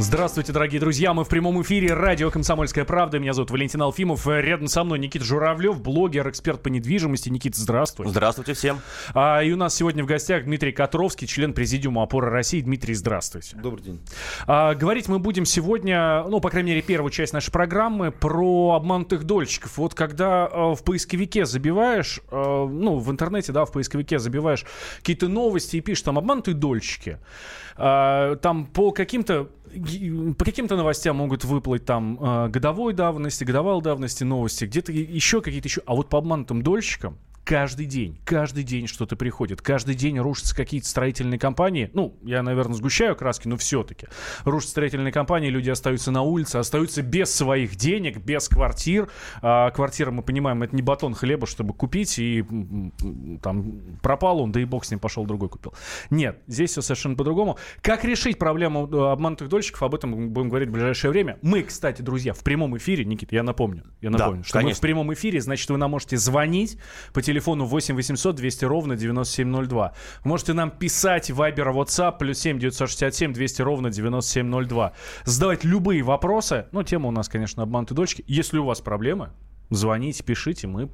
Здравствуйте, дорогие друзья. Мы в прямом эфире. Радио «Комсомольская правда». Меня зовут Валентин Алфимов. Рядом со мной Никита Журавлев, блогер, эксперт по недвижимости. Никита, здравствуй. Здравствуйте всем. А, и у нас сегодня в гостях Дмитрий Котровский, член Президиума опоры России. Дмитрий, здравствуйте. Добрый день. А, говорить мы будем сегодня, ну, по крайней мере, первую часть нашей программы про обманутых дольщиков. Вот когда а, в поисковике забиваешь, а, ну, в интернете, да, в поисковике забиваешь какие-то новости и пишешь там «обманутые дольщики», а, там по каким-то по каким-то новостям могут выплыть там э, годовой давности, годовалой давности новости, где-то еще какие-то еще. А вот по обманутым дольщикам каждый день, каждый день что-то приходит, каждый день рушатся какие-то строительные компании. Ну, я, наверное, сгущаю краски, но все-таки. Рушатся строительные компании, люди остаются на улице, остаются без своих денег, без квартир. А квартира, мы понимаем, это не батон хлеба, чтобы купить, и там пропал он, да и бог с ним пошел, другой купил. Нет, здесь все совершенно по-другому. Как решить проблему э, обманутых дольщиков, об этом будем говорить в ближайшее время. Мы, кстати, друзья, в прямом эфире, Никит, я напомню, я напомню, да, что конечно. мы в прямом эфире, значит, вы нам можете звонить по телефону телефону 8 800 200 ровно 9702. Вы можете нам писать Viber, WhatsApp, плюс 7 967 200 ровно 9702. Задавать любые вопросы. Ну, тема у нас, конечно, обманутые дочки. Если у вас проблемы, звоните, пишите, мы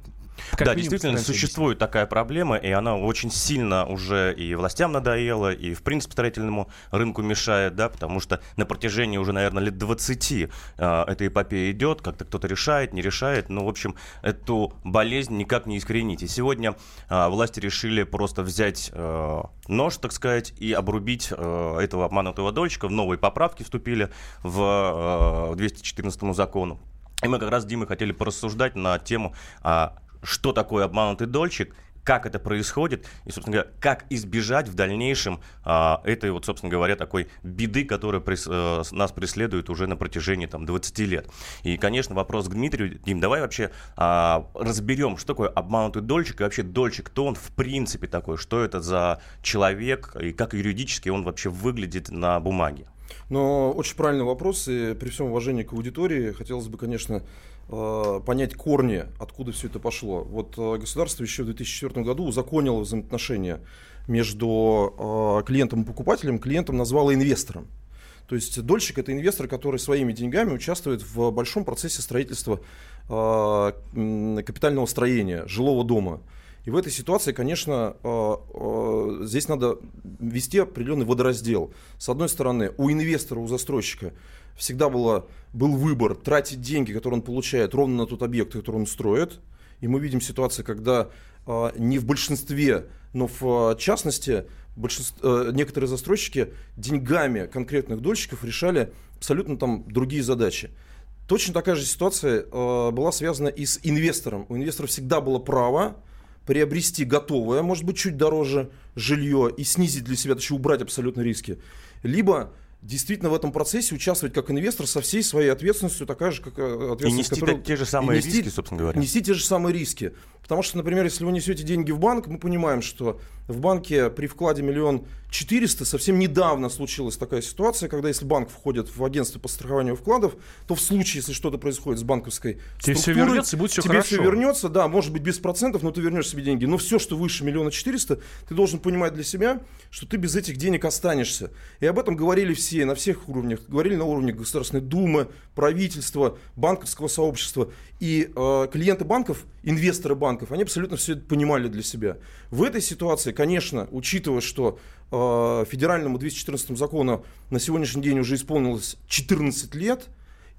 как да, действительно, существует такая проблема, и она очень сильно уже и властям надоела, и, в принципе, строительному рынку мешает, да, потому что на протяжении уже, наверное, лет 20 э, эта эпопея идет, как-то кто-то решает, не решает, ну, в общем, эту болезнь никак не искоренить. И сегодня э, власти решили просто взять э, нож, так сказать, и обрубить э, этого обманутого дольщика. В новые поправки вступили в э, 214 закону. И мы как раз с Димой хотели порассуждать на тему а, что такое обманутый дольщик, как это происходит и, собственно говоря, как избежать в дальнейшем а, этой вот, собственно говоря, такой беды, которая прес, а, нас преследует уже на протяжении там 20 лет. И, конечно, вопрос к Дмитрию. Дим, давай вообще а, разберем, что такое обманутый дольщик и вообще дольщик, кто он в принципе такой, что это за человек и как юридически он вообще выглядит на бумаге. Но очень правильный вопрос, и при всем уважении к аудитории хотелось бы, конечно, Э, понять корни, откуда все это пошло. Вот э, государство еще в 2004 году узаконило взаимоотношения между э, клиентом и покупателем, клиентом назвало инвестором. То есть дольщик это инвестор, который своими деньгами участвует в большом процессе строительства капитального строения жилого дома. И в этой ситуации, конечно, здесь надо вести определенный водораздел. С одной стороны, у инвестора, у застройщика всегда было, был выбор тратить деньги, которые он получает, ровно на тот объект, который он строит. И мы видим ситуацию, когда э, не в большинстве, но в э, частности э, некоторые застройщики деньгами конкретных дольщиков решали абсолютно там другие задачи. Точно такая же ситуация э, была связана и с инвестором. У инвестора всегда было право приобрести готовое, может быть, чуть дороже жилье и снизить для себя, точнее убрать абсолютно риски. Либо действительно в этом процессе участвовать как инвестор со всей своей ответственностью, такая же, как э, ответственность, и нести которую... те же самые нести, риски, собственно говоря. Нести те же самые риски. Потому что, например, если вы несете деньги в банк, мы понимаем, что в банке при вкладе миллион четыреста совсем недавно случилась такая ситуация, когда если банк входит в агентство по страхованию вкладов, то в случае, если что-то происходит с банковской тебе все вернется, будет все тебе хорошо. все вернется, да, может быть без процентов, но ты вернешь себе деньги. Но все, что выше миллиона четыреста, ты должен понимать для себя, что ты без этих денег останешься. И об этом говорили все на всех уровнях. Говорили на уровне Государственной Думы, правительства, банковского сообщества. И э, клиенты банков, инвесторы банков, они абсолютно все это понимали для себя. В этой ситуации, конечно, учитывая, что э, федеральному 214 закону на сегодняшний день уже исполнилось 14 лет,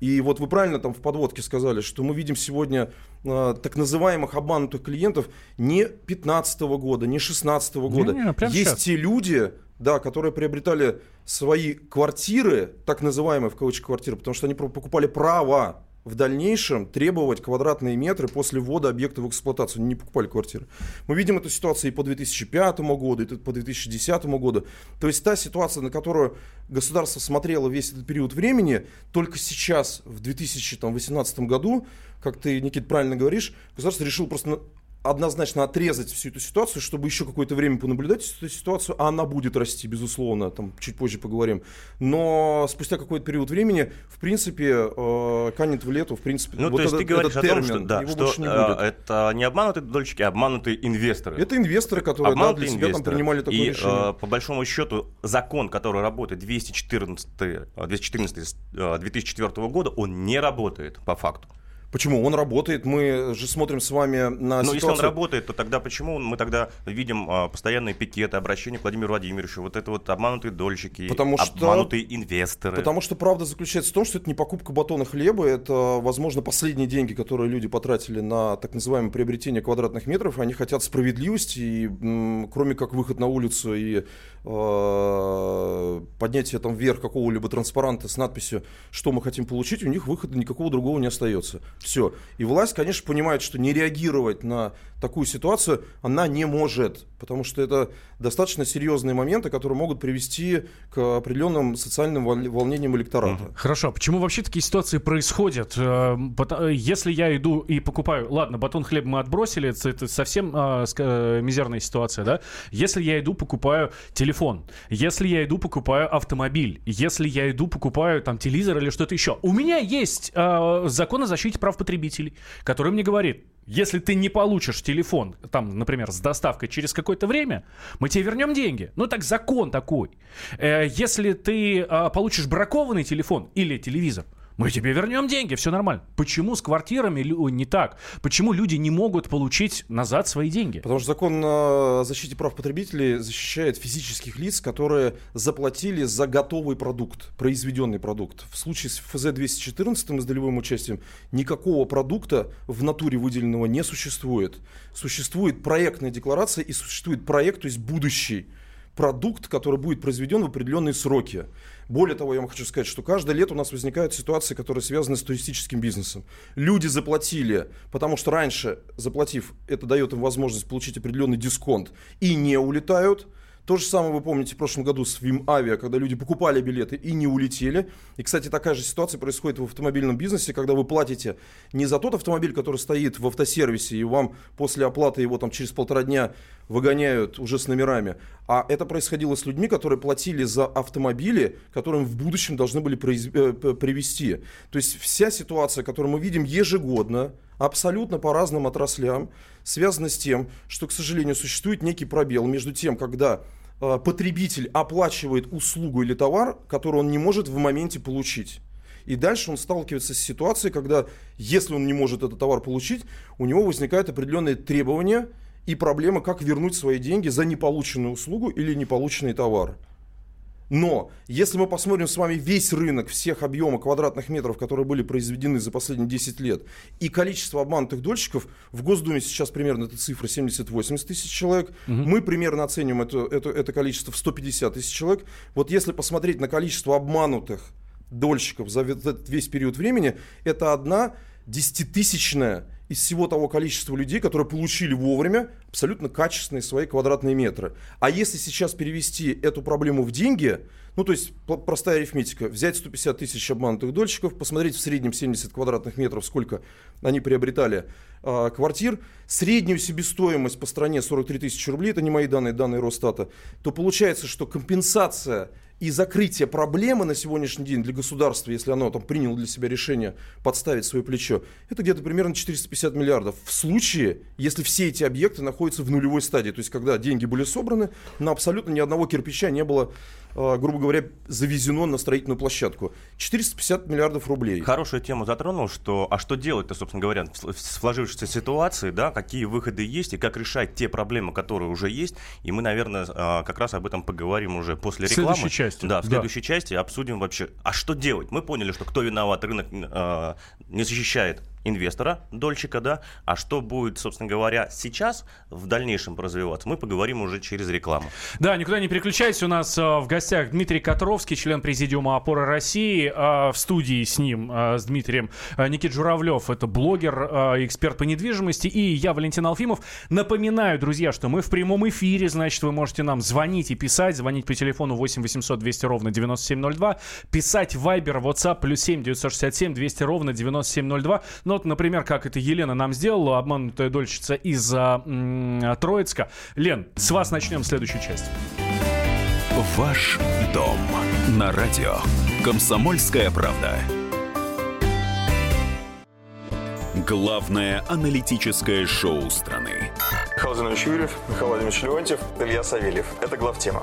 и вот вы правильно там в подводке сказали, что мы видим сегодня э, так называемых обманутых клиентов не 15 года, не 16 года. Не, не, Есть сейчас. те люди, да, которые приобретали свои квартиры, так называемые в кавычках квартиры, потому что они покупали право в дальнейшем требовать квадратные метры после ввода объекта в эксплуатацию. Они не покупали квартиры. Мы видим эту ситуацию и по 2005 году, и по 2010 году. То есть та ситуация, на которую государство смотрело весь этот период времени, только сейчас, в 2018 году, как ты, Никит, правильно говоришь, государство решило просто однозначно отрезать всю эту ситуацию, чтобы еще какое-то время понаблюдать эту ситуацию, а она будет расти, безусловно, там чуть позже поговорим. Но спустя какой-то период времени, в принципе, э, канет в лету, в принципе, ну, вот то есть этот, ты говоришь этот термин, о том, что, да, что не будет. это не обманутые дольщики, а обманутые инвесторы. Это инвесторы, которые да, для себя там принимали такое и, решение. Э, по большому счету, закон, который работает 214, 214 2004 года, он не работает по факту. Почему? Он работает, мы же смотрим с вами на Но ситуацию... если он работает, то тогда почему мы тогда видим а, постоянные пикеты, обращения к Владимиру Владимировичу, вот это вот обманутые дольщики, потому что, обманутые инвесторы? Потому что правда заключается в том, что это не покупка батона хлеба, это, возможно, последние деньги, которые люди потратили на так называемое приобретение квадратных метров, они хотят справедливости, и кроме как выход на улицу и э, поднятие там вверх какого-либо транспаранта с надписью, что мы хотим получить, у них выхода никакого другого не остается. Все. И власть, конечно, понимает, что не реагировать на такую ситуацию она не может, потому что это достаточно серьезные моменты, которые могут привести к определенным социальным волнениям электората. Хорошо, а почему вообще такие ситуации происходят? Э, э, если я иду и покупаю, ладно, батон хлеба мы отбросили, это, совсем э, мизерная ситуация, да? Если я иду покупаю телефон, если я иду покупаю автомобиль, если я иду покупаю там телевизор или что-то еще, у меня есть э, закон о защите прав потребителей, который мне говорит, если ты не получишь телефон, там, например, с доставкой через какое-то время, мы тебе вернем деньги. Ну так закон такой. Э, если ты э, получишь бракованный телефон или телевизор, мы тебе вернем деньги, все нормально. Почему с квартирами не так? Почему люди не могут получить назад свои деньги? Потому что закон о защите прав потребителей защищает физических лиц, которые заплатили за готовый продукт, произведенный продукт. В случае с ФЗ-214 с долевым участием никакого продукта в натуре выделенного не существует. Существует проектная декларация и существует проект, то есть будущий продукт, который будет произведен в определенные сроки. Более того, я вам хочу сказать, что каждое лето у нас возникают ситуации, которые связаны с туристическим бизнесом. Люди заплатили, потому что раньше, заплатив, это дает им возможность получить определенный дисконт, и не улетают. То же самое вы помните в прошлом году с Вим Авиа, когда люди покупали билеты и не улетели. И, кстати, такая же ситуация происходит в автомобильном бизнесе, когда вы платите не за тот автомобиль, который стоит в автосервисе, и вам после оплаты его там через полтора дня выгоняют уже с номерами, а это происходило с людьми, которые платили за автомобили, которым в будущем должны были произ... э, привести. То есть вся ситуация, которую мы видим ежегодно, абсолютно по разным отраслям, связана с тем, что, к сожалению, существует некий пробел между тем, когда Э, потребитель оплачивает услугу или товар, который он не может в моменте получить. И дальше он сталкивается с ситуацией, когда, если он не может этот товар получить, у него возникают определенные требования и проблемы, как вернуть свои деньги за неполученную услугу или неполученный товар. Но если мы посмотрим с вами весь рынок всех объемов квадратных метров, которые были произведены за последние 10 лет, и количество обманутых дольщиков, в Госдуме сейчас примерно эта цифра 70-80 тысяч человек, угу. мы примерно оцениваем это, это, это количество в 150 тысяч человек. Вот если посмотреть на количество обманутых дольщиков за весь период времени, это одна десятитысячная из всего того количества людей, которые получили вовремя абсолютно качественные свои квадратные метры. А если сейчас перевести эту проблему в деньги, ну то есть простая арифметика, взять 150 тысяч обманутых дольщиков, посмотреть в среднем 70 квадратных метров, сколько они приобретали э, квартир, среднюю себестоимость по стране 43 тысячи рублей, это не мои данные, данные Росстата, то получается, что компенсация и закрытие проблемы на сегодняшний день для государства, если оно там приняло для себя решение подставить свое плечо, это где-то примерно 450 миллиардов. В случае, если все эти объекты находятся в нулевой стадии, то есть когда деньги были собраны, на абсолютно ни одного кирпича не было грубо говоря, завезено на строительную площадку. 450 миллиардов рублей. Хорошую тему затронул, что, а что делать-то, собственно говоря, в сложившейся ситуации, да, какие выходы есть и как решать те проблемы, которые уже есть. И мы, наверное, а, как раз об этом поговорим уже после рекламы. В следующей части. Да, в следующей да. части обсудим вообще, а что делать. Мы поняли, что кто виноват, рынок э, не защищает инвестора, дольщика, да, а что будет, собственно говоря, сейчас в дальнейшем развиваться, мы поговорим уже через рекламу. Да, никуда не переключайтесь, у нас э, в гостях Дмитрий Котровский, член президиума «Опора России», э, в студии с ним, э, с Дмитрием, Никит Журавлев, это блогер, эксперт по недвижимости, и я, Валентин Алфимов. Напоминаю, друзья, что мы в прямом эфире, значит, вы можете нам звонить и писать, звонить по телефону 8 800 200 ровно 9702, писать Viber, WhatsApp, плюс 7 967 200 ровно 9702, но вот, например, как это Елена нам сделала, обманутая дольщица из м- Троицка. Лен, с вас начнем следующую часть. Ваш дом на радио. Комсомольская правда. Главное аналитическое шоу страны. Михаил Юрьев, Михаил Владимирович Леонтьев, Илья Савельев. Это главтема.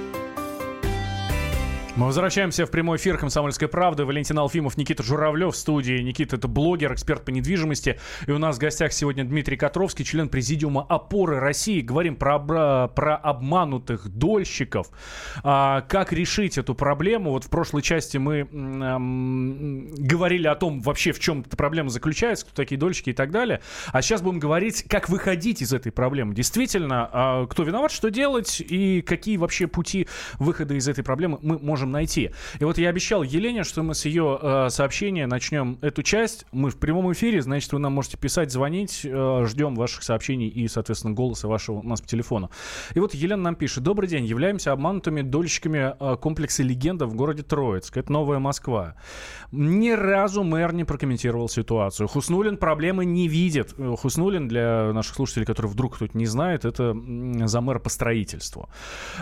Мы возвращаемся в прямой эфир «Комсомольской правды». Валентин Алфимов, Никита Журавлев в студии. Никита — это блогер, эксперт по недвижимости. И у нас в гостях сегодня Дмитрий Котровский, член президиума «Опоры России». Говорим про, про обманутых дольщиков. А, как решить эту проблему? Вот в прошлой части мы м, говорили о том, вообще в чем эта проблема заключается, кто такие дольщики и так далее. А сейчас будем говорить, как выходить из этой проблемы. Действительно, а, кто виноват, что делать и какие вообще пути выхода из этой проблемы мы можем найти. И вот я обещал Елене, что мы с ее э, сообщения начнем эту часть. Мы в прямом эфире, значит, вы нам можете писать, звонить. Э, ждем ваших сообщений и, соответственно, голоса вашего у нас по телефону. И вот Елена нам пишет. Добрый день. Являемся обманутыми дольщиками э, комплекса «Легенда» в городе Троицк. Это Новая Москва. Ни разу мэр не прокомментировал ситуацию. Хуснулин проблемы не видит. Э, Хуснулин, для наших слушателей, которые вдруг кто-то не знает, это за мэр по строительству.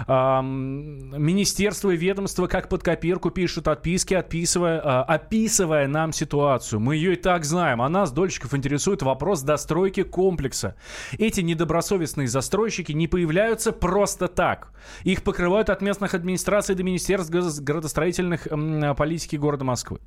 Министерство и ведомство как под копирку пишут отписки, отписывая, э, описывая нам ситуацию. Мы ее и так знаем. А нас, дольщиков, интересует вопрос достройки комплекса. Эти недобросовестные застройщики не появляются просто так. Их покрывают от местных администраций до министерств градостроительных э, политики города Москвы.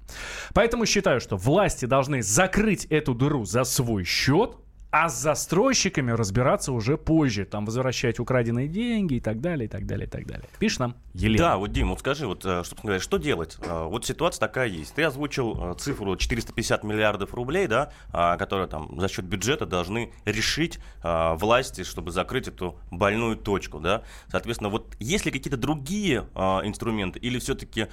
Поэтому считаю, что власти должны закрыть эту дыру за свой счет, а с застройщиками разбираться уже позже. Там возвращать украденные деньги и так далее, и так далее, и так далее. Пишешь нам Елена. Да, вот, Дим, вот скажи, вот, э, собственно говоря, что делать? Э, вот ситуация такая есть. Ты озвучил э, цифру 450 миллиардов рублей, да, которые там за счет бюджета должны решить власти, чтобы закрыть эту больную точку, да. Соответственно, вот есть ли какие-то другие инструменты или все-таки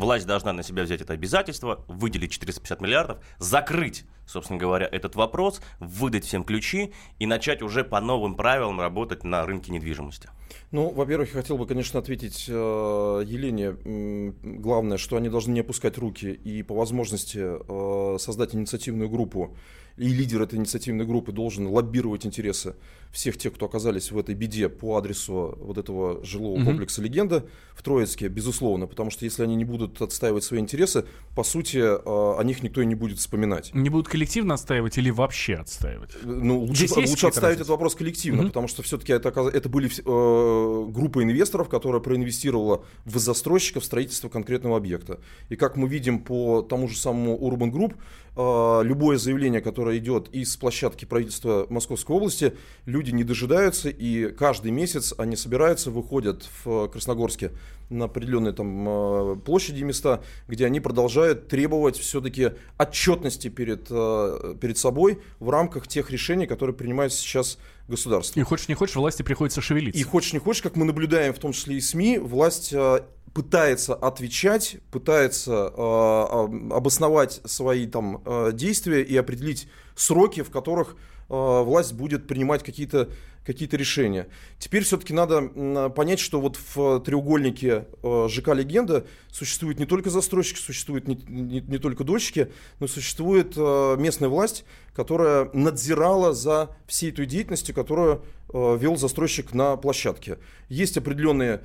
власть должна на себя взять это обязательство, выделить 450 миллиардов, закрыть собственно говоря, этот вопрос, выдать всем ключи и начать уже по новым правилам работать на рынке недвижимости? Ну, во-первых, я хотел бы, конечно, ответить э, Елене. Главное, что они должны не опускать руки и по возможности э, создать инициативную группу и лидер этой инициативной группы должен лоббировать интересы всех тех, кто оказались в этой беде по адресу вот этого жилого mm-hmm. комплекса «Легенда» в Троицке, безусловно, потому что если они не будут отстаивать свои интересы, по сути, э, о них никто и не будет вспоминать. Не будут коллективно отстаивать или вообще отстаивать? Ну, лучше, лучше отставить этот вопрос коллективно, mm-hmm. потому что все-таки это, это были э, группа инвесторов, которая проинвестировала в застройщиков строительство конкретного объекта. И как мы видим по тому же самому Urban Group, э, любое заявление, которое идет из площадки правительства Московской области, люди не дожидаются, и каждый месяц они собираются, выходят в Красногорске на определенные там э, площади и места, где они продолжают требовать все-таки отчетности перед, э, перед собой в рамках тех решений, которые принимается сейчас государство. И хочешь не хочешь, власти приходится шевелиться. И хочешь не хочешь, как мы наблюдаем, в том числе и СМИ, власть э, пытается отвечать, пытается э, обосновать свои там действия и определить сроки, в которых власть будет принимать какие-то какие-то решения. Теперь все-таки надо понять, что вот в треугольнике э, ЖК «Легенда» существует не только застройщики, существуют не, не, не только дольщики, но существует э, местная власть, которая надзирала за всей той деятельностью, которую э, вел застройщик на площадке. Есть определенные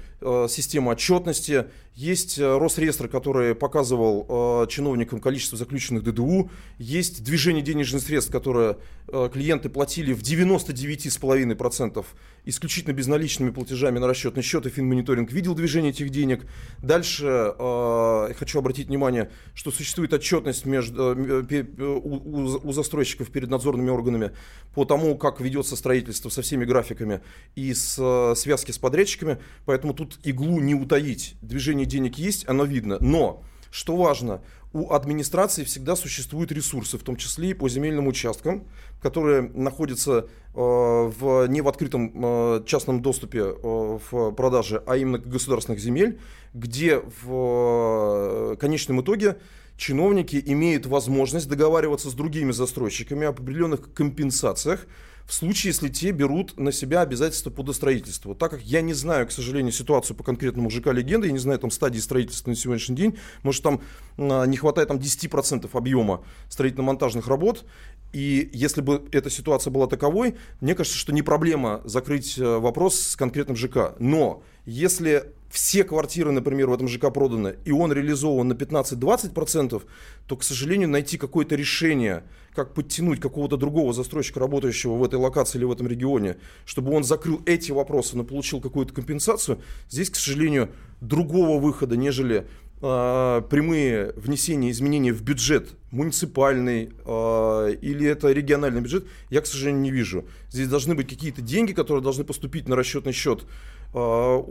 системы отчетности, есть Росреестр, который показывал чиновникам количество заключенных ДДУ, есть движение денежных средств, которое клиенты платили в 99,5% 100% исключительно безналичными платежами на расчетный счет, и финмониторинг видел движение этих денег. Дальше э, хочу обратить внимание, что существует отчетность между, э, э у, у, у застройщиков перед надзорными органами по тому, как ведется строительство со всеми графиками и с э, связки с подрядчиками, поэтому тут иглу не утаить. Движение денег есть, оно видно, но что важно, у администрации всегда существуют ресурсы, в том числе и по земельным участкам, которые находятся э, в, не в открытом э, частном доступе э, в продаже, а именно государственных земель, где в э, конечном итоге чиновники имеют возможность договариваться с другими застройщиками об определенных компенсациях, в случае, если те берут на себя обязательства по достроительству. Так как я не знаю, к сожалению, ситуацию по конкретному ЖК «Легенда», я не знаю там стадии строительства на сегодняшний день, может там а, не хватает там 10% объема строительно-монтажных работ, и если бы эта ситуация была таковой, мне кажется, что не проблема закрыть э, вопрос с конкретным ЖК. Но если все квартиры, например, в этом ЖК проданы, и он реализован на 15-20%, то, к сожалению, найти какое-то решение, как подтянуть какого-то другого застройщика, работающего в этой локации или в этом регионе, чтобы он закрыл эти вопросы, но получил какую-то компенсацию, здесь, к сожалению, другого выхода, нежели прямые внесения изменений в бюджет муниципальный э, или это региональный бюджет, я, к сожалению, не вижу. Здесь должны быть какие-то деньги, которые должны поступить на расчетный счет э,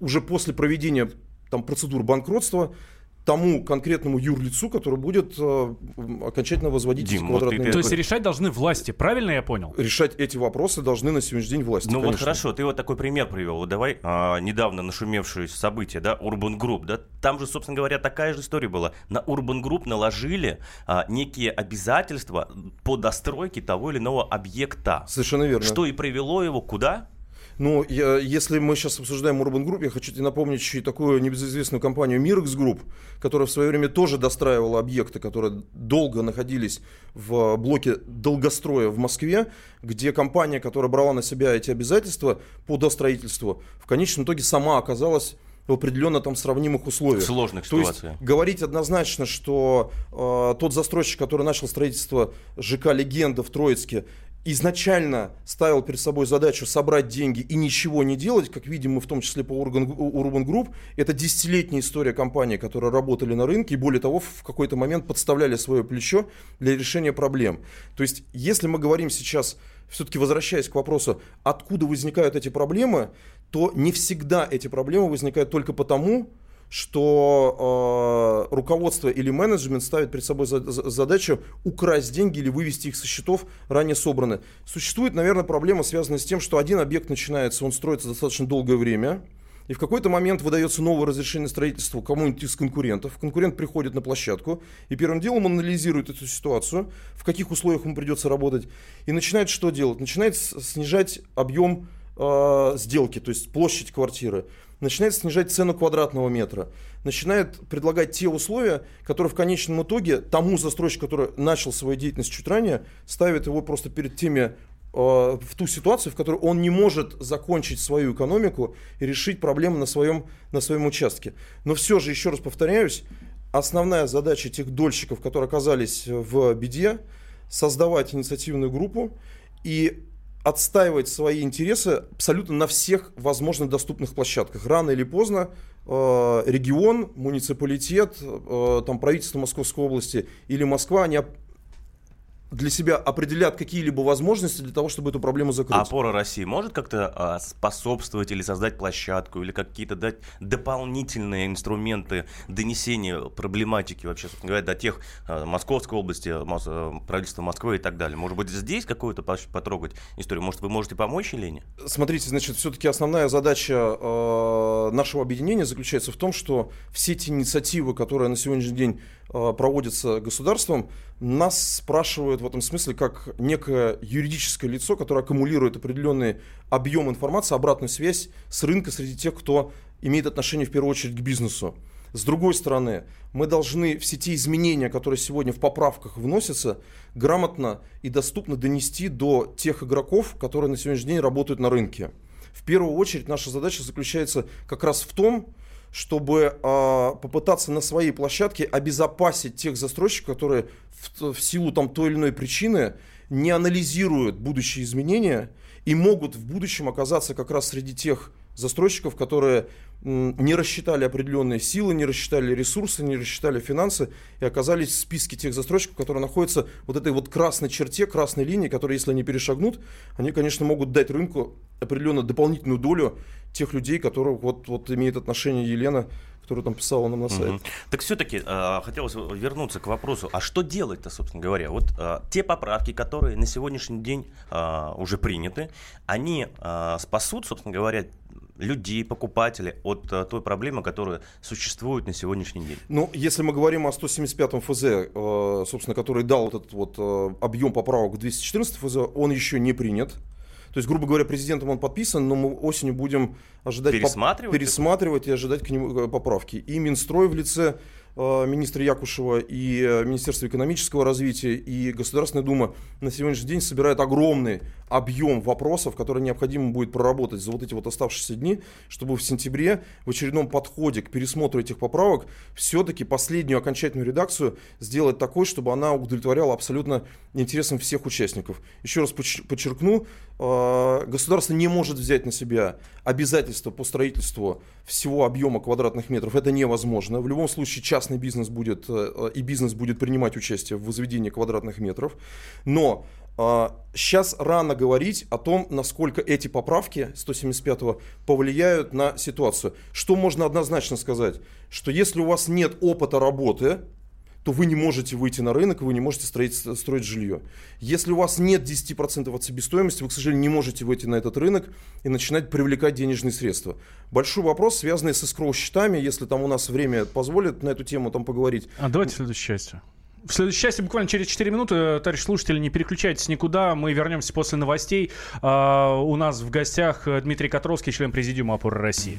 уже после проведения там, процедур банкротства тому конкретному юрлицу, который будет э, окончательно возводить Дим, вот ты, То есть решать должны власти, правильно я понял? Решать эти вопросы должны на сегодняшний день власти. Ну конечно. вот хорошо, ты вот такой пример привел. Вот давай а, недавно нашумевшие события, да, Urban Group, да, там же, собственно говоря, такая же история была. На Urban Group наложили а, некие обязательства по достройке того или иного объекта. Совершенно верно. Что и привело его куда? Ну, я, если мы сейчас обсуждаем Urban Group, я хочу тебе напомнить еще и такую небезызвестную компанию Mirx Group, которая в свое время тоже достраивала объекты, которые долго находились в блоке долгостроя в Москве, где компания, которая брала на себя эти обязательства по достроительству, в конечном итоге сама оказалась в определенно там сравнимых условиях. Сложных То есть говорить однозначно, что э, тот застройщик, который начал строительство ЖК «Легенда» в Троицке, изначально ставил перед собой задачу собрать деньги и ничего не делать, как видим мы в том числе по Urban, Group, это десятилетняя история компаний, которые работали на рынке и более того в какой-то момент подставляли свое плечо для решения проблем. То есть если мы говорим сейчас, все-таки возвращаясь к вопросу, откуда возникают эти проблемы, то не всегда эти проблемы возникают только потому, что э, руководство или менеджмент ставит перед собой за, за, задачу украсть деньги или вывести их со счетов ранее собраны. Существует, наверное, проблема, связанная с тем, что один объект начинается, он строится достаточно долгое время, и в какой-то момент выдается новое разрешение строительства кому-нибудь из конкурентов. Конкурент приходит на площадку, и первым делом он анализирует эту ситуацию, в каких условиях ему придется работать, и начинает что делать? Начинает снижать объем э, сделки, то есть площадь квартиры начинает снижать цену квадратного метра, начинает предлагать те условия, которые в конечном итоге тому застройщику, который начал свою деятельность чуть ранее, ставит его просто перед теми э, в ту ситуацию, в которой он не может закончить свою экономику и решить проблемы на своем, на своем участке. Но все же, еще раз повторяюсь, основная задача тех дольщиков, которые оказались в беде, создавать инициативную группу и отстаивать свои интересы абсолютно на всех возможных доступных площадках. Рано или поздно э, регион, муниципалитет, э, там правительство Московской области или Москва, они для себя определят какие-либо возможности для того, чтобы эту проблему закрыть. А опора России может как-то а, способствовать или создать площадку, или какие-то дать дополнительные инструменты донесения проблематики вообще, собственно говоря, до тех а, Московской области, мос, а, правительства Москвы и так далее? Может быть, здесь какую-то потрогать историю? Может, вы можете помочь Елене? Смотрите, значит, все-таки основная задача э, нашего объединения заключается в том, что все эти инициативы, которые на сегодняшний день э, проводятся государством, нас спрашивают в этом смысле как некое юридическое лицо, которое аккумулирует определенный объем информации, обратную связь с рынка среди тех, кто имеет отношение в первую очередь к бизнесу. С другой стороны, мы должны все те изменения, которые сегодня в поправках вносятся, грамотно и доступно донести до тех игроков, которые на сегодняшний день работают на рынке. В первую очередь наша задача заключается как раз в том, чтобы э, попытаться на своей площадке обезопасить тех застройщиков, которые в, в силу там той или иной причины не анализируют будущие изменения и могут в будущем оказаться как раз среди тех застройщиков, которые не рассчитали определенные силы, не рассчитали ресурсы, не рассчитали финансы и оказались в списке тех застройщиков, которые находятся вот этой вот красной черте, красной линии, которые, если они перешагнут, они, конечно, могут дать рынку определенную дополнительную долю тех людей, которые вот, вот имеет отношение Елена, которая там писала нам на сайт. Угу. Так все-таки э, хотелось вернуться к вопросу, а что делать-то, собственно говоря? Вот э, те поправки, которые на сегодняшний день э, уже приняты, они э, спасут, собственно говоря, людей, покупателей от uh, той проблемы, которая существует на сегодняшний день? Ну, если мы говорим о 175-м ФЗ, э, собственно, который дал этот вот э, объем поправок в 214 ФЗ, он еще не принят. То есть, грубо говоря, президентом он подписан, но мы осенью будем ожидать пересматривать, поп- пересматривать и ожидать к нему э, поправки. И Минстрой в лице Э, министра Якушева и э, Министерство экономического развития и Государственная Дума на сегодняшний день собирает огромный объем вопросов, которые необходимо будет проработать за вот эти вот оставшиеся дни, чтобы в сентябре в очередном подходе к пересмотру этих поправок все-таки последнюю окончательную редакцию сделать такой, чтобы она удовлетворяла абсолютно интересам всех участников. Еще раз подчеркну, э, государство не может взять на себя обязательства по строительству всего объема квадратных метров. Это невозможно. В любом случае частный бизнес будет э, и бизнес будет принимать участие в возведении квадратных метров. Но сейчас э, рано говорить о том, насколько эти поправки 175-го повлияют на ситуацию. Что можно однозначно сказать? Что если у вас нет опыта работы, то вы не можете выйти на рынок, вы не можете строить, строить жилье. Если у вас нет 10% от себестоимости, вы, к сожалению, не можете выйти на этот рынок и начинать привлекать денежные средства. Большой вопрос, связанный с эскроу-счетами, если там у нас время позволит на эту тему там поговорить. А давайте в следующей части. В следующей части буквально через 4 минуты, товарищ слушатели, не переключайтесь никуда, мы вернемся после новостей. Uh, у нас в гостях Дмитрий Котровский, член Президиума опоры России.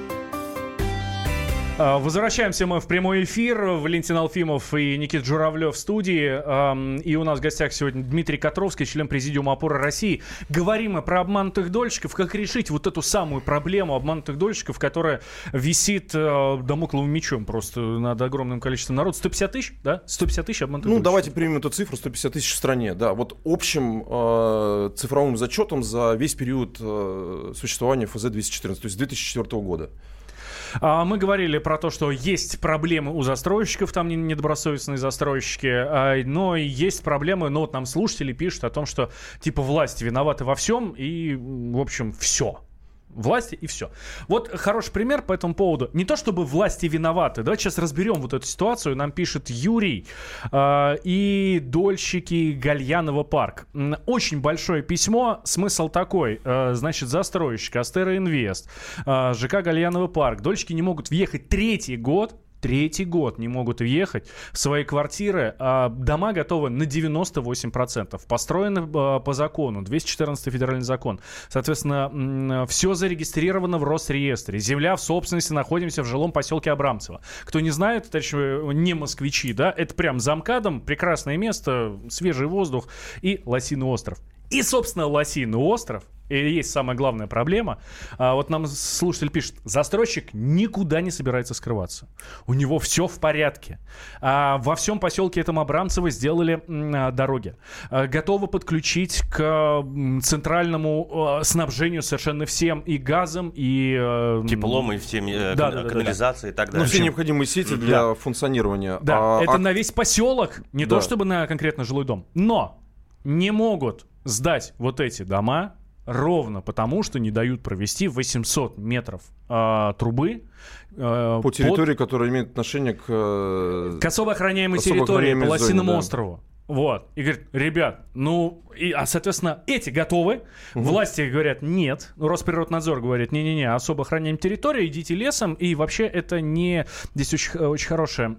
А, возвращаемся мы в прямой эфир. Валентин Алфимов и Никит Журавлев в студии. И у нас в гостях сегодня Дмитрий Котровский, член Президиума опоры России. Говорим мы про обманутых дольщиков. Как решить вот эту самую проблему обманутых дольщиков, которая висит э, домокловым мечом просто над огромным количеством народа. 150 тысяч, да? 150 тысяч обманутых Ну, дольщиков. давайте примем эту цифру. 150 тысяч в стране. Да, вот общим э, цифровым зачетом за весь период э, существования ФЗ-214, то есть 2004 года. А, мы говорили про то, что есть проблемы у застройщиков, там недобросовестные застройщики, а, но есть проблемы, ну вот нам слушатели пишут о том, что типа власти виноваты во всем и, в общем, все власти и все. Вот хороший пример по этому поводу. Не то чтобы власти виноваты. Давайте сейчас разберем вот эту ситуацию. Нам пишет Юрий э, и дольщики Гальянова парк. Очень большое письмо. Смысл такой. Э, значит, застройщик Астера Инвест, э, ЖК Гальянова парк. Дольщики не могут въехать третий год третий год не могут въехать в свои квартиры. А дома готовы на 98%. Построены а, по закону, 214 федеральный закон. Соответственно, все зарегистрировано в Росреестре. Земля в собственности, находимся в жилом поселке Абрамцево. Кто не знает, товарищи, не москвичи, да, это прям замкадом, прекрасное место, свежий воздух и Лосиный остров. И, собственно, Лосиный остров – и есть самая главная проблема. А, вот нам слушатель пишет, застройщик никуда не собирается скрываться. У него все в порядке. А, во всем поселке этом Абрамцево сделали а, дороги. А, готовы подключить к центральному а, снабжению совершенно всем и газом, и... А, Теплом, и всем э, да, да, канализацией да, да. и так далее. Ну, все необходимые сети для да. функционирования. Да, а, это а... на весь поселок, не да. то чтобы на конкретно жилой дом. Но не могут сдать вот эти дома ровно потому, что не дают провести 800 метров э, трубы. Э, по территории, под... которая имеет отношение к... Э, к особо охраняемой особо территории, по Лосиному острову. Вот. И говорит, ребят, ну, и, а, соответственно, эти готовы. Угу. Власти говорят, нет. Росприроднадзор говорит, не-не-не, особо охраняем территорию, идите лесом. И вообще это не... Здесь очень, очень хорошее...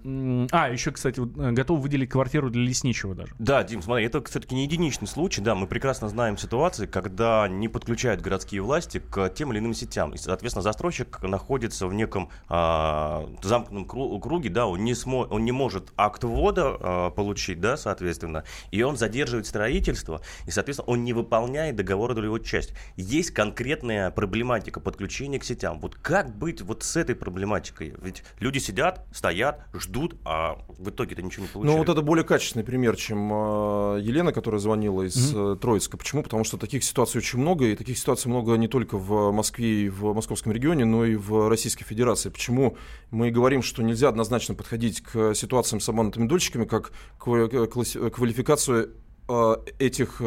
А, еще, кстати, э, готовы выделить квартиру для лесничего даже. Да, Дим, смотри, это, все-таки не единичный случай. Да, мы прекрасно знаем ситуации, когда не подключают городские власти к тем или иным сетям. И, соответственно, застройщик находится в неком а, замкнутом круге, да, он не, смо... он не может акт ввода а, получить, да, соответственно, соответственно, и он задерживает строительство, и, соответственно, он не выполняет договор долевой части. Есть конкретная проблематика подключения к сетям. Вот как быть вот с этой проблематикой? Ведь люди сидят, стоят, ждут, а в итоге-то ничего не получается. Ну, вот это более качественный пример, чем э, Елена, которая звонила из mm-hmm. Троицка. Почему? Потому что таких ситуаций очень много, и таких ситуаций много не только в Москве и в Московском регионе, но и в Российской Федерации. Почему мы говорим, что нельзя однозначно подходить к ситуациям с обманутыми дольщиками, как к, к, квалификацию э, этих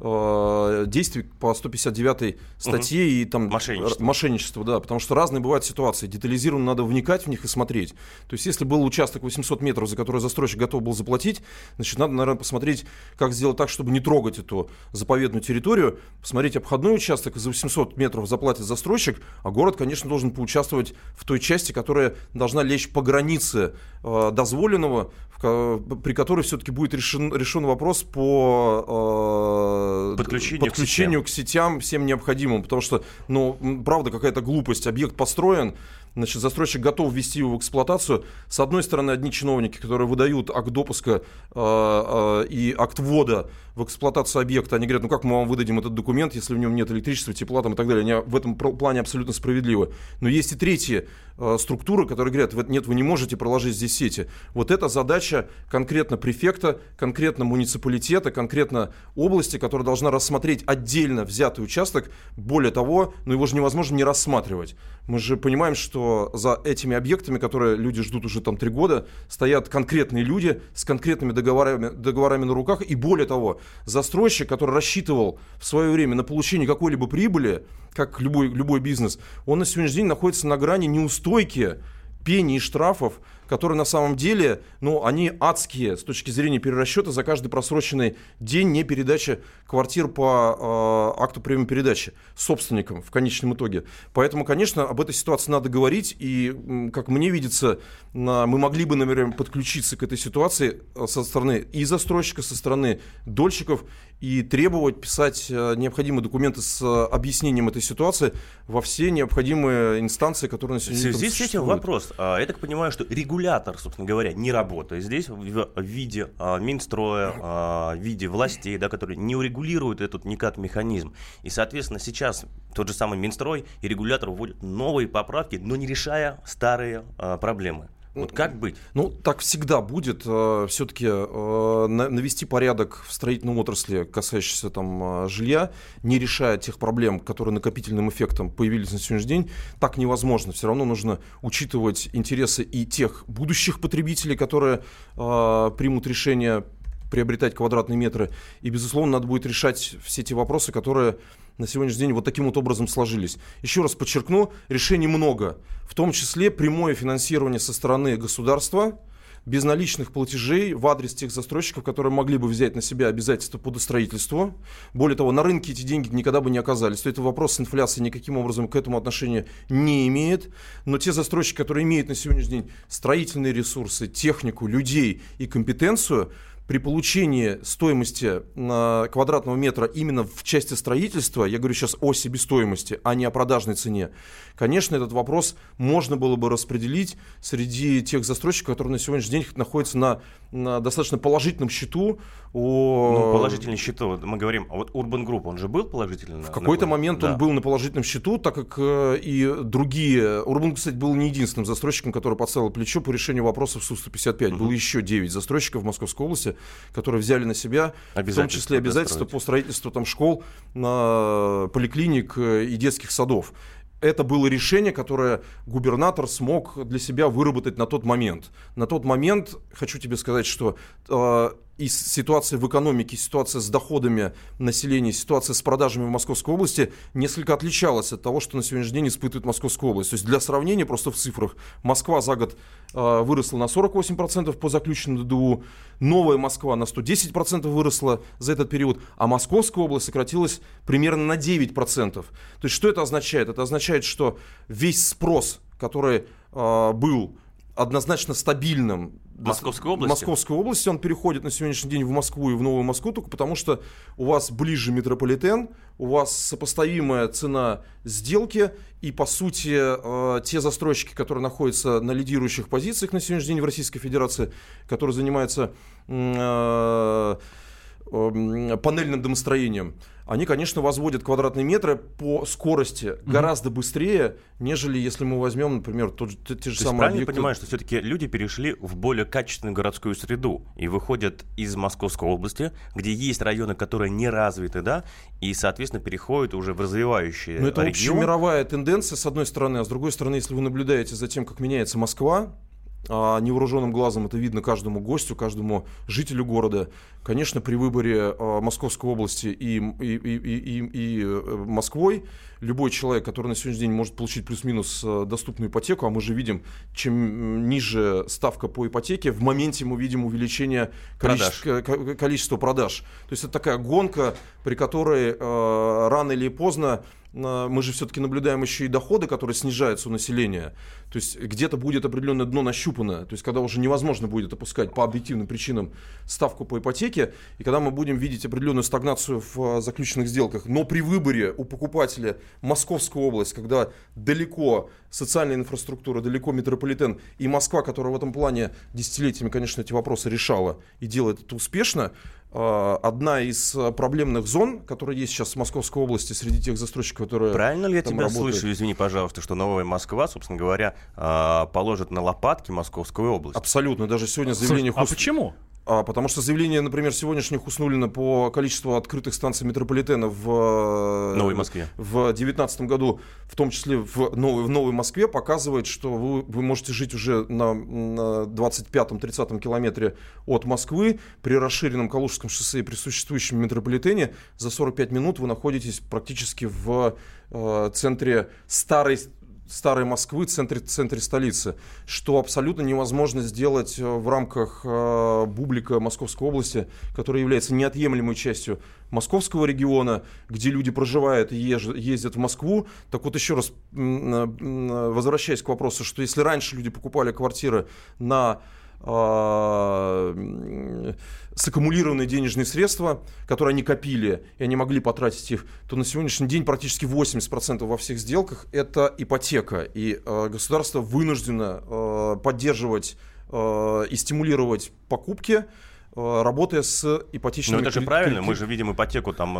э, действий по 159 статье угу. и там мошенничество. мошенничество, да, потому что разные бывают ситуации, детализированно надо вникать в них и смотреть. То есть, если был участок 800 метров, за который застройщик готов был заплатить, значит, надо, наверное, посмотреть, как сделать так, чтобы не трогать эту заповедную территорию, посмотреть обходной участок, за 800 метров заплатит застройщик, а город, конечно, должен поучаствовать в той части, которая должна лечь по границе э, дозволенного, в, при которой все-таки будет решен, решен вопрос по э, подключению, подключению к, сетям. к сетям всем необходимым, потому что, ну, правда, какая-то глупость. Объект построен, значит, застройщик готов ввести его в эксплуатацию. С одной стороны, одни чиновники, которые выдают акт допуска э, э, и акт ввода в эксплуатацию объекта, они говорят, ну как мы вам выдадим этот документ, если в нем нет электричества, тепла там, и так далее. Они в этом плане абсолютно справедливы. Но есть и третьи э, структуры, которые говорят, нет, вы не можете проложить здесь сети. Вот это задача конкретно префекта, конкретно муниципалитета, конкретно области, которая должна рассмотреть отдельно взятый участок. Более того, ну его же невозможно не рассматривать. Мы же понимаем, что за этими объектами, которые люди ждут уже там три года, стоят конкретные люди с конкретными договорами, договорами на руках. И более того, застройщик, который рассчитывал в свое время на получение какой-либо прибыли, как любой, любой бизнес, он на сегодняшний день находится на грани неустойки пений и штрафов, которые на самом деле, ну, они адские с точки зрения перерасчета за каждый просроченный день не передача квартир по э, акту приема передачи собственникам в конечном итоге. Поэтому, конечно, об этой ситуации надо говорить, и, как мне видится, на, мы могли бы, наверное, подключиться к этой ситуации э, со стороны и застройщика, со стороны дольщиков, и требовать писать э, необходимые документы с объяснением этой ситуации во все необходимые инстанции, которые на сегодня Здесь с этим вопрос. А, я так понимаю, что регулятор, собственно говоря, не работает. Здесь в виде а, Минстроя, а, в виде властей, да, которые не урегулируют этот никак механизм. И, соответственно, сейчас тот же самый Минстрой и регулятор вводят новые поправки, но не решая старые проблемы. Вот как быть? Ну, так всегда будет. Э, Все-таки э, навести порядок в строительной отрасли, касающейся там э, жилья, не решая тех проблем, которые накопительным эффектом появились на сегодняшний день, так невозможно. Все равно нужно учитывать интересы и тех будущих потребителей, которые примут решение приобретать квадратные метры. И, безусловно, надо будет решать все те вопросы, которые на сегодняшний день вот таким вот образом сложились. Еще раз подчеркну, решений много, в том числе прямое финансирование со стороны государства, безналичных платежей в адрес тех застройщиков, которые могли бы взять на себя обязательства по достроительству. Более того, на рынке эти деньги никогда бы не оказались. То это вопрос с инфляцией никаким образом к этому отношения не имеет. Но те застройщики, которые имеют на сегодняшний день строительные ресурсы, технику, людей и компетенцию, при получении стоимости на квадратного метра именно в части строительства, я говорю сейчас о себестоимости, а не о продажной цене, конечно, этот вопрос можно было бы распределить среди тех застройщиков, которые на сегодняшний день находятся на, на достаточно положительном счету. О... Ну, положительный счет, мы говорим, а вот Urban Group, он же был положительный? В какой-то момент да. он был на положительном счету, так как э, и другие... Urban, кстати, был не единственным застройщиком, который подставил плечо по решению вопросов Су-155. Угу. Было еще 9 застройщиков в Московской области, которые взяли на себя, в том числе обязательства по строительству там, школ, на поликлиник э, и детских садов это было решение, которое губернатор смог для себя выработать на тот момент. На тот момент, хочу тебе сказать, что э, и ситуация в экономике, ситуация с доходами населения, ситуация с продажами в Московской области несколько отличалась от того, что на сегодняшний день испытывает Московская область. То есть для сравнения, просто в цифрах, Москва за год э, выросла на 48% по заключенному ДДУ, Новая Москва на 110% выросла за этот период, а Московская область сократилась примерно на 9%. То есть что это означает? Это означает, что весь спрос, который э, был однозначно стабильным. Московской области? Московской области. Он переходит на сегодняшний день в Москву и в Новую Москву только потому, что у вас ближе метрополитен, у вас сопоставимая цена сделки, и, по сути, э, те застройщики, которые находятся на лидирующих позициях на сегодняшний день в Российской Федерации, которые занимаются э, панельным домостроением, они, конечно, возводят квадратные метры по скорости mm-hmm. гораздо быстрее, нежели если мы возьмем, например, тот, те, те же То самые правильно объекты. понимаю, что все-таки люди перешли в более качественную городскую среду и выходят из Московской области, где есть районы, которые не развиты, да, и, соответственно, переходят уже в развивающие Но это регионы. общемировая тенденция, с одной стороны, а с другой стороны, если вы наблюдаете за тем, как меняется Москва, невооруженным глазом это видно каждому гостю, каждому жителю города. Конечно, при выборе а, Московской области и, и, и, и, и э, Москвой любой человек, который на сегодняшний день может получить плюс-минус э, доступную ипотеку, а мы же видим, чем ниже ставка по ипотеке, в моменте мы видим увеличение количества продаж. количества продаж. То есть это такая гонка, при которой э, рано или поздно мы же все-таки наблюдаем еще и доходы, которые снижаются у населения. То есть где-то будет определенное дно нащупано. То есть когда уже невозможно будет опускать по объективным причинам ставку по ипотеке, и когда мы будем видеть определенную стагнацию в заключенных сделках, но при выборе у покупателя Московская область, когда далеко социальная инфраструктура, далеко метрополитен, и Москва, которая в этом плане десятилетиями, конечно, эти вопросы решала и делает это успешно, а, одна из проблемных зон, которая есть сейчас в Московской области среди тех застройщиков, которые Правильно ли я тебя работают. слышу, извини, пожалуйста, что новая Москва, собственно говоря, а, положит на лопатки Московскую область? Абсолютно. Даже сегодня заявление... Слушай, а почему? А, потому что заявление, например, сегодняшних Хуснулина по количеству открытых станций метрополитена в Новой Москве в 2019 году, в том числе в Новой, в Новой Москве, показывает, что вы, вы можете жить уже на, на 25-30 километре от Москвы при расширенном Калужском шоссе и при существующем метрополитене. За 45 минут вы находитесь практически в э, центре старой старой Москвы, центре, центре столицы, что абсолютно невозможно сделать э, в рамках э, бублика Московской области, которая является неотъемлемой частью московского региона, где люди проживают и ездят в Москву. Так вот еще раз, э, возвращаясь к вопросу, что если раньше люди покупали квартиры на саккумулированные денежные средства, которые они копили, и они могли потратить их, то на сегодняшний день практически 80% во всех сделках это ипотека. И э, государство вынуждено э, поддерживать э, и стимулировать покупки, работая с ипотечными... Ну это же правильно, мы же видим ипотеку там,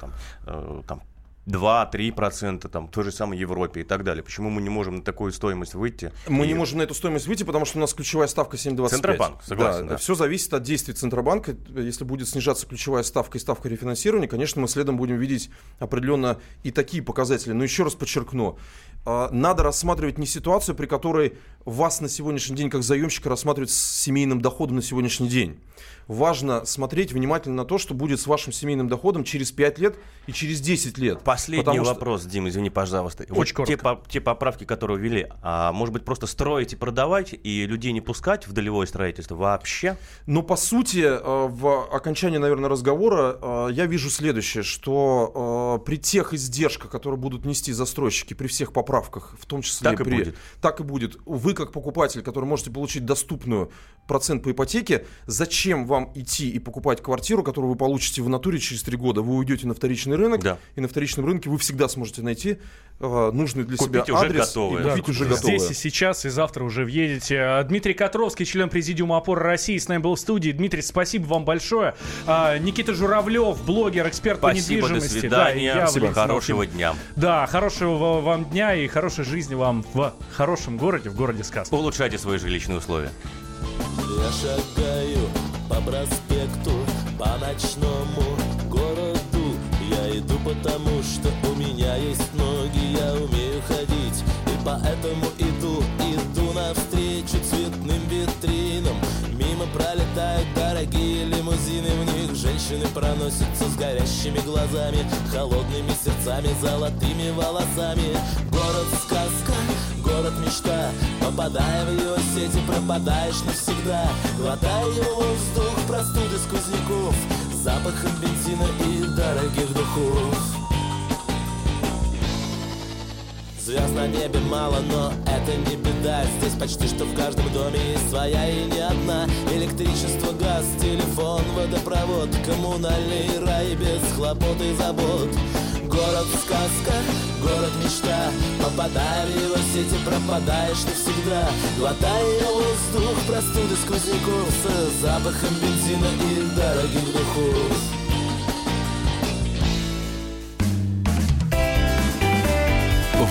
там, там 2-3%, там, в той же самой Европе и так далее. Почему мы не можем на такую стоимость выйти? Мы и... не можем на эту стоимость выйти, потому что у нас ключевая ставка 7,25. Центробанк, согласен, да, да. Все зависит от действий Центробанка. Если будет снижаться ключевая ставка и ставка рефинансирования, конечно, мы следом будем видеть определенно и такие показатели. Но еще раз подчеркну, надо рассматривать не ситуацию, при которой вас на сегодняшний день как заемщика рассматривают с семейным доходом на сегодняшний день. Важно смотреть внимательно на то, что будет с вашим семейным доходом через 5 лет и через 10 лет. Последний вопрос, что... Дим, извини, пожалуйста. Очень вот те, по, те поправки, которые ввели, а может быть просто строить и продавать, и людей не пускать в долевое строительство вообще? Ну, по сути, э, в окончании, наверное, разговора э, я вижу следующее, что э, при тех издержках, которые будут нести застройщики, при всех поправках, в том числе... Так и при... будет. Так и будет. Вы, как покупатель, который можете получить доступную процент по ипотеке, зачем вам идти и покупать квартиру, которую вы получите в натуре через три года? Вы уйдете на вторичный рынок, да. и на вторичном рынке вы всегда сможете найти э, нужный для купить себя уже адрес готовые. и купить да, уже готовое. Здесь и сейчас, и завтра уже въедете. А, Дмитрий Котровский, член Президиума опоры России, с нами был в студии. Дмитрий, спасибо вам большое. А, Никита Журавлев, блогер, эксперт спасибо, по недвижимости. До свидания. Да, я Спасибо, хорошего дня. Да, хорошего вам дня и хорошей жизни вам в хорошем городе, в городе сказки. Улучшайте свои жилищные условия. Я шагаю по проспекту, по ночному городу Я иду потому, что у меня есть ноги, я умею ходить И поэтому иду, иду навстречу цветным витринам Мимо пролетают Женщины проносятся с горящими глазами Холодными сердцами, золотыми волосами. Город сказка, город мечта. Попадая в его сети, пропадаешь навсегда. Глотая его воздух, простуды сквозняков Запахом бензина и дорогих духов Звезд на небе мало, но это не беда. Здесь почти что в каждом доме есть своя и не одна. Электричество, газ, телефон, водопровод Коммунальный рай без хлопот и забот. Город сказка, город мечта. Попадая в его сети, пропадаешь навсегда. Глотая воздух, простуды сквозняков С запахом бензина и дорогих духов